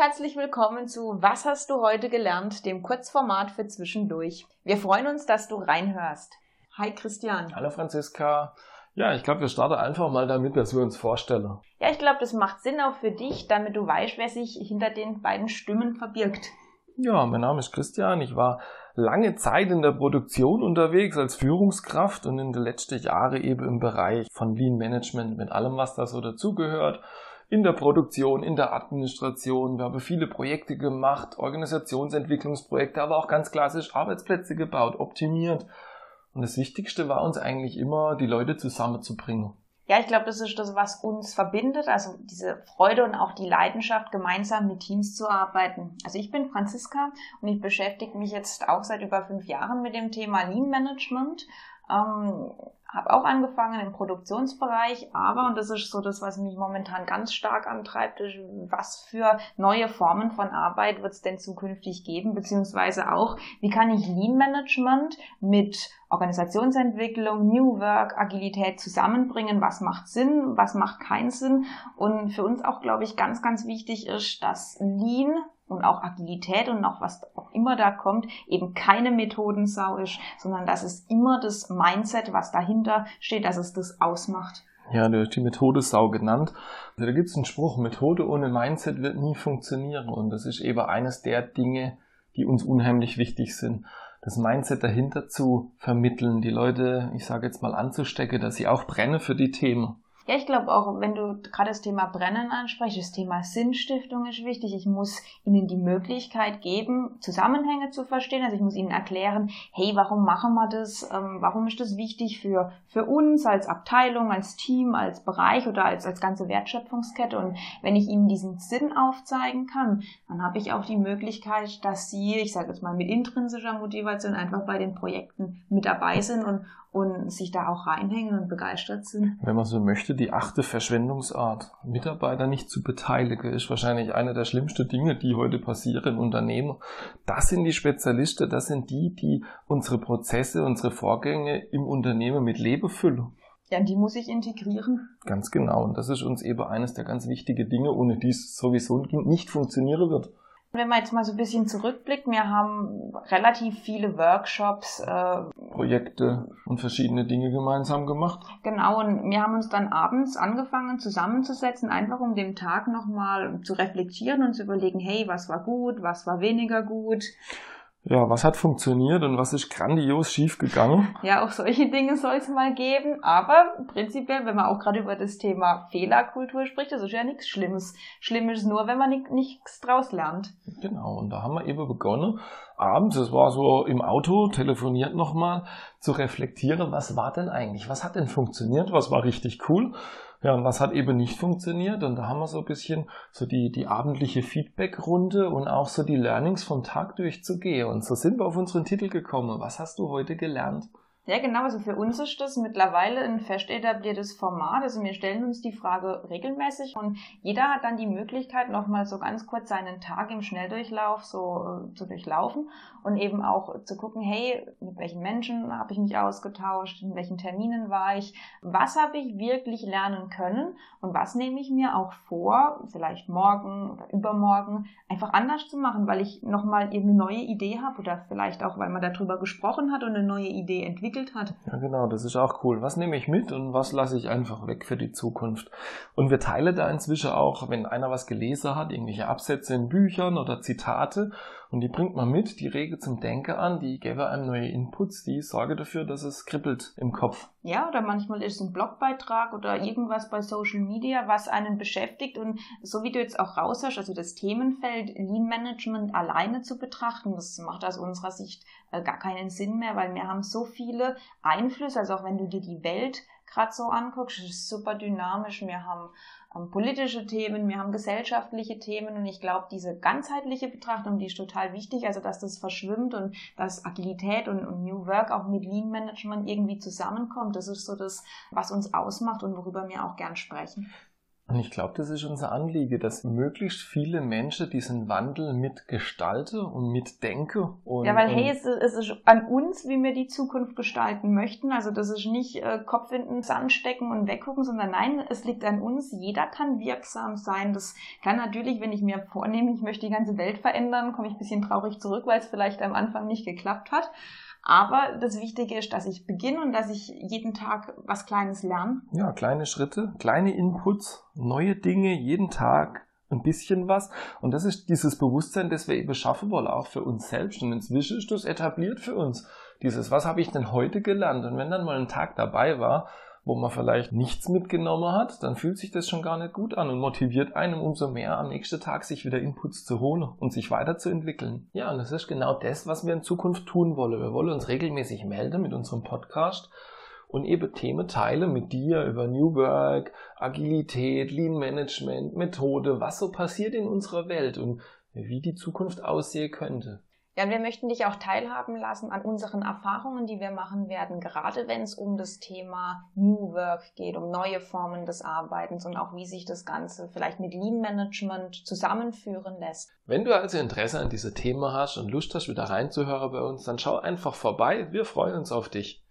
herzlich willkommen zu Was hast du heute gelernt, dem Kurzformat für zwischendurch. Wir freuen uns, dass du reinhörst. Hi Christian. Hallo Franziska. Ja, ich glaube, wir starten einfach mal damit, dass wir uns vorstellen. Ja, ich glaube, das macht Sinn auch für dich, damit du weißt, wer sich hinter den beiden Stimmen verbirgt. Ja, mein Name ist Christian. Ich war lange Zeit in der Produktion unterwegs als Führungskraft und in den letzten Jahren eben im Bereich von Lean Management mit allem, was da so dazugehört. In der Produktion, in der Administration. Wir haben viele Projekte gemacht, Organisationsentwicklungsprojekte, aber auch ganz klassisch Arbeitsplätze gebaut, optimiert. Und das Wichtigste war uns eigentlich immer, die Leute zusammenzubringen. Ja, ich glaube, das ist das, was uns verbindet, also diese Freude und auch die Leidenschaft, gemeinsam mit Teams zu arbeiten. Also ich bin Franziska und ich beschäftige mich jetzt auch seit über fünf Jahren mit dem Thema Lean Management. Ähm, habe auch angefangen im Produktionsbereich, aber, und das ist so das, was mich momentan ganz stark antreibt, ist, was für neue Formen von Arbeit wird es denn zukünftig geben, beziehungsweise auch, wie kann ich Lean Management mit Organisationsentwicklung, New Work, Agilität zusammenbringen, was macht Sinn, was macht keinen Sinn. Und für uns auch, glaube ich, ganz, ganz wichtig ist, dass Lean und auch Agilität und auch was auch immer da kommt, eben keine Methodensau ist, sondern dass es immer das Mindset, was dahinter steht, dass es das ausmacht. Ja, du hast die Methode Sau genannt. Also da gibt es einen Spruch, Methode ohne Mindset wird nie funktionieren. Und das ist eben eines der Dinge, die uns unheimlich wichtig sind. Das Mindset dahinter zu vermitteln, die Leute, ich sage jetzt mal, anzustecken, dass sie auch brennen für die Themen. Ja, ich glaube auch, wenn du gerade das Thema Brennen ansprichst, das Thema Sinnstiftung ist wichtig. Ich muss ihnen die Möglichkeit geben, Zusammenhänge zu verstehen. Also ich muss ihnen erklären, hey, warum machen wir das? Ähm, warum ist das wichtig für, für uns als Abteilung, als Team, als Bereich oder als, als ganze Wertschöpfungskette? Und wenn ich ihnen diesen Sinn aufzeigen kann, dann habe ich auch die Möglichkeit, dass sie, ich sage jetzt mal, mit intrinsischer Motivation einfach bei den Projekten mit dabei sind und, und sich da auch reinhängen und begeistert sind. Wenn man so möchte, die achte Verschwendungsart. Mitarbeiter nicht zu beteiligen, ist wahrscheinlich eine der schlimmsten Dinge, die heute passieren im Unternehmen. Das sind die Spezialisten, das sind die, die unsere Prozesse, unsere Vorgänge im Unternehmen mit Leben füllen. Ja, die muss ich integrieren. Ganz genau. Und das ist uns eben eines der ganz wichtigen Dinge, ohne die es sowieso nicht funktionieren wird. Wenn man jetzt mal so ein bisschen zurückblickt, wir haben relativ viele Workshops, äh, Projekte und verschiedene Dinge gemeinsam gemacht. Genau, und wir haben uns dann abends angefangen zusammenzusetzen, einfach um den Tag nochmal zu reflektieren und zu überlegen, hey, was war gut, was war weniger gut. Ja, was hat funktioniert und was ist grandios schiefgegangen? Ja, auch solche Dinge soll es mal geben. Aber prinzipiell, wenn man auch gerade über das Thema Fehlerkultur spricht, das ist ja nichts Schlimmes. Schlimm ist nur, wenn man nichts draus lernt. Genau, und da haben wir eben begonnen, abends, es war so im Auto, telefoniert nochmal, zu reflektieren, was war denn eigentlich, was hat denn funktioniert, was war richtig cool ja, und was hat eben nicht funktioniert? Und da haben wir so ein bisschen so die, die abendliche Feedback-Runde und auch so die Learnings vom Tag durchzugehen. Und so sind wir auf unseren Titel gekommen. Was hast du heute gelernt? Ja, genau. Also für uns ist das mittlerweile ein fest etabliertes Format. Also wir stellen uns die Frage regelmäßig und jeder hat dann die Möglichkeit, nochmal so ganz kurz seinen Tag im Schnelldurchlauf so äh, zu durchlaufen und eben auch zu gucken, hey, mit welchen Menschen habe ich mich ausgetauscht, in welchen Terminen war ich, was habe ich wirklich lernen können und was nehme ich mir auch vor, vielleicht morgen oder übermorgen einfach anders zu machen, weil ich nochmal eben eine neue Idee habe oder vielleicht auch, weil man darüber gesprochen hat und eine neue Idee entwickelt entwickelt hat. Ja, genau, das ist auch cool. Was nehme ich mit und was lasse ich einfach weg für die Zukunft? Und wir teilen da inzwischen auch, wenn einer was gelesen hat, irgendwelche Absätze in Büchern oder Zitate und die bringt man mit, die rege zum Denken an, die gebe einem neue Inputs, die sorge dafür, dass es kribbelt im Kopf. Ja, oder manchmal ist ein Blogbeitrag oder irgendwas bei Social Media, was einen beschäftigt und so wie du jetzt auch raus hast, also das Themenfeld Lean Management alleine zu betrachten, das macht aus unserer Sicht äh, gar keinen Sinn mehr, weil wir haben so viele Einflüsse, also auch wenn du dir die Welt gerade so anguckst, ist super dynamisch. Wir haben ähm, politische Themen, wir haben gesellschaftliche Themen und ich glaube, diese ganzheitliche Betrachtung, die ist total wichtig, also dass das verschwimmt und dass Agilität und, und New Work auch mit Lean Management irgendwie zusammenkommt. Das ist so das, was uns ausmacht und worüber wir auch gern sprechen. Und ich glaube, das ist unser Anliege, dass möglichst viele Menschen diesen Wandel mitgestalten und mitdenken. Und, ja, weil hey, es, es, ist an uns, wie wir die Zukunft gestalten möchten. Also das ist nicht äh, Kopf in den Sand stecken und weggucken, sondern nein, es liegt an uns. Jeder kann wirksam sein. Das kann natürlich, wenn ich mir vornehme, ich möchte die ganze Welt verändern, komme ich ein bisschen traurig zurück, weil es vielleicht am Anfang nicht geklappt hat. Aber das Wichtige ist, dass ich beginne und dass ich jeden Tag was Kleines lerne. Ja, kleine Schritte, kleine Inputs, neue Dinge, jeden Tag ein bisschen was. Und das ist dieses Bewusstsein, das wir eben schaffen wollen, auch für uns selbst. Und inzwischen ist das etabliert für uns. Dieses, was habe ich denn heute gelernt? Und wenn dann mal ein Tag dabei war, wo man vielleicht nichts mitgenommen hat, dann fühlt sich das schon gar nicht gut an und motiviert einem umso mehr am nächsten Tag sich wieder Inputs zu holen und sich weiterzuentwickeln. Ja, und das ist genau das, was wir in Zukunft tun wollen. Wir wollen uns regelmäßig melden mit unserem Podcast und eben Themen teilen mit dir über New Work, Agilität, Lean Management, Methode, was so passiert in unserer Welt und wie die Zukunft aussehen könnte. Ja, und wir möchten dich auch teilhaben lassen an unseren Erfahrungen, die wir machen werden, gerade wenn es um das Thema New Work geht, um neue Formen des Arbeitens und auch wie sich das Ganze vielleicht mit Lean Management zusammenführen lässt. Wenn du also Interesse an diese Themen hast und Lust hast, wieder reinzuhören bei uns, dann schau einfach vorbei. Wir freuen uns auf dich.